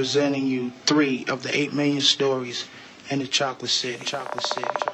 presenting you three of the eight million stories in the. Chocolate City. Chocolate City.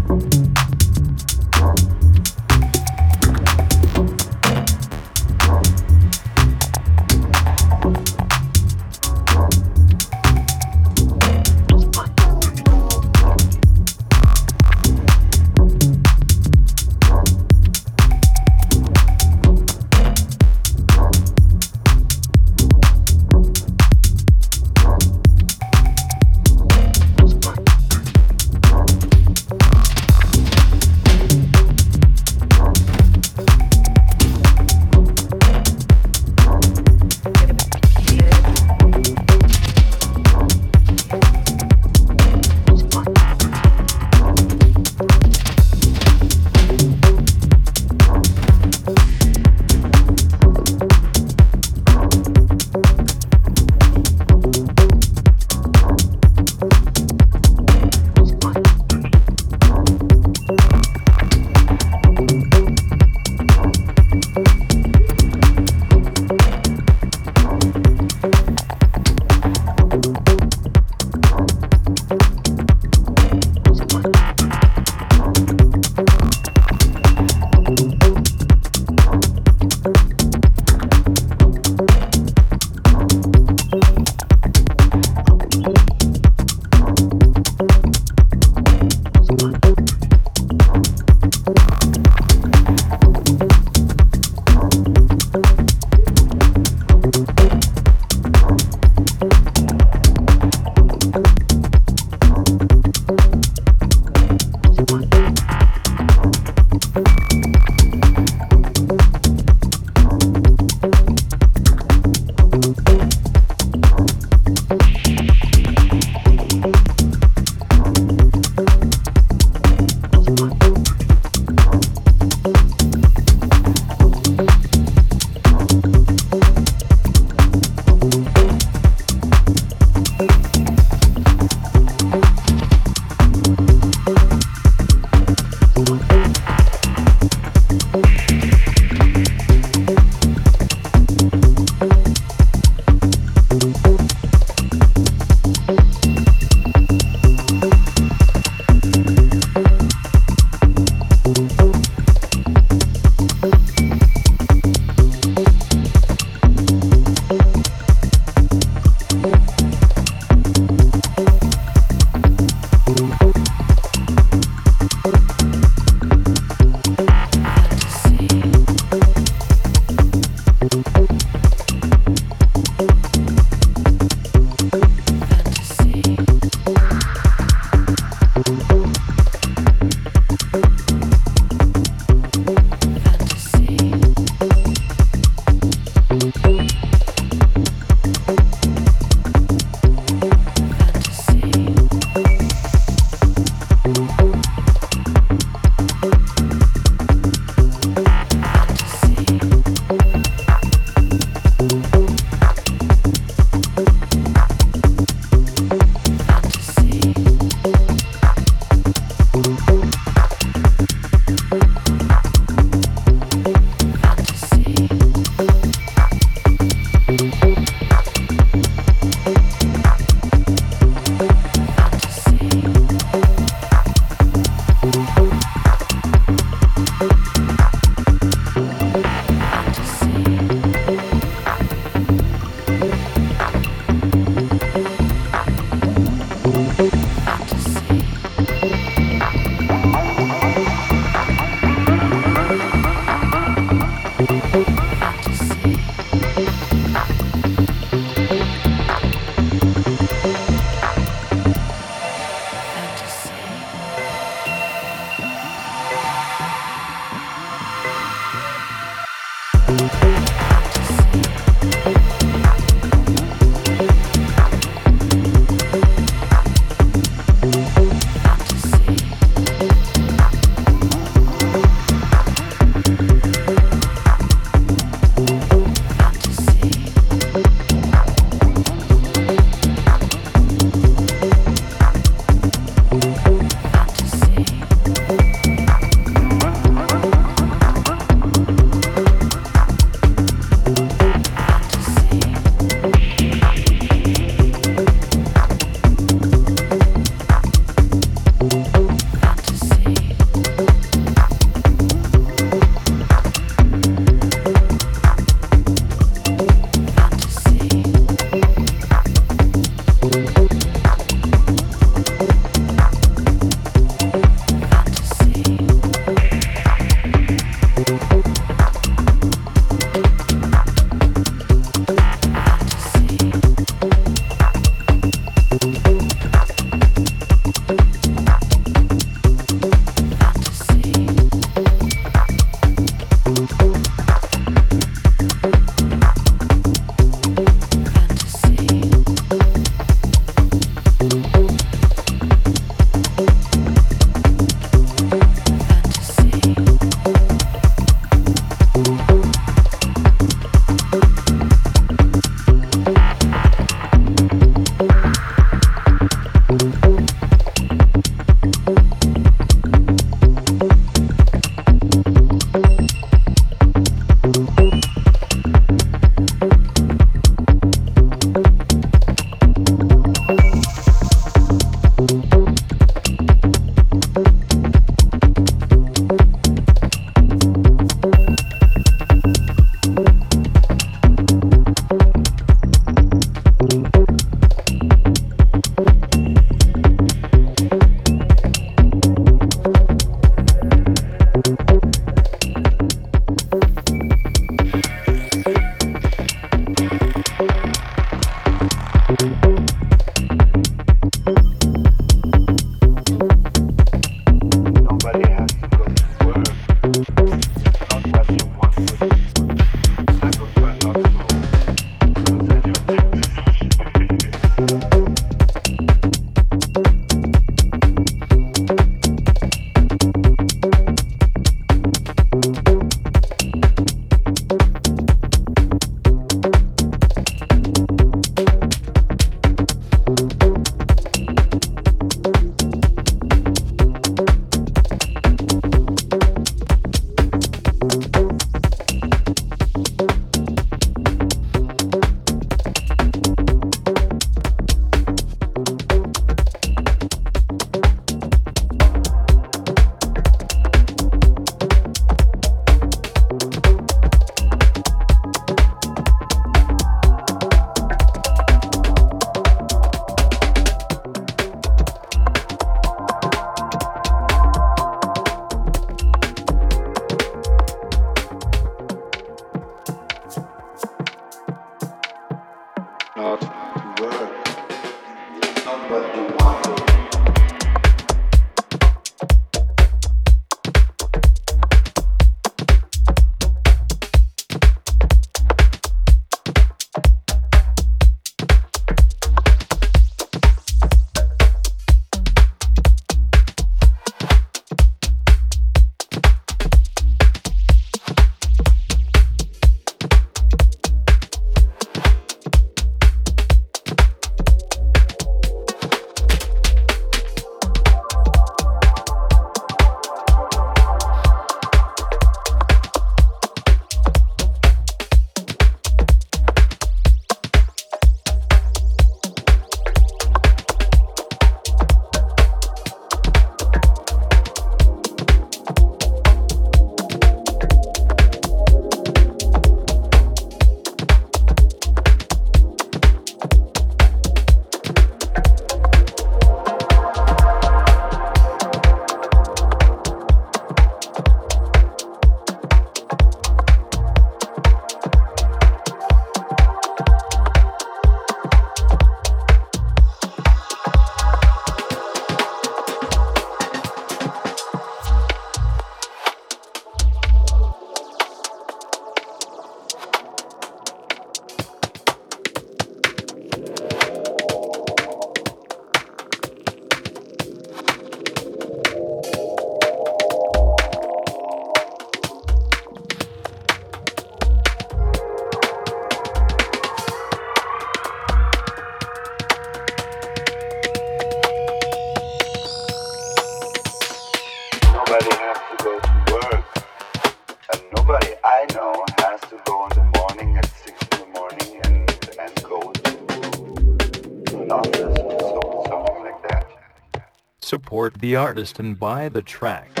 The artist and buy the track.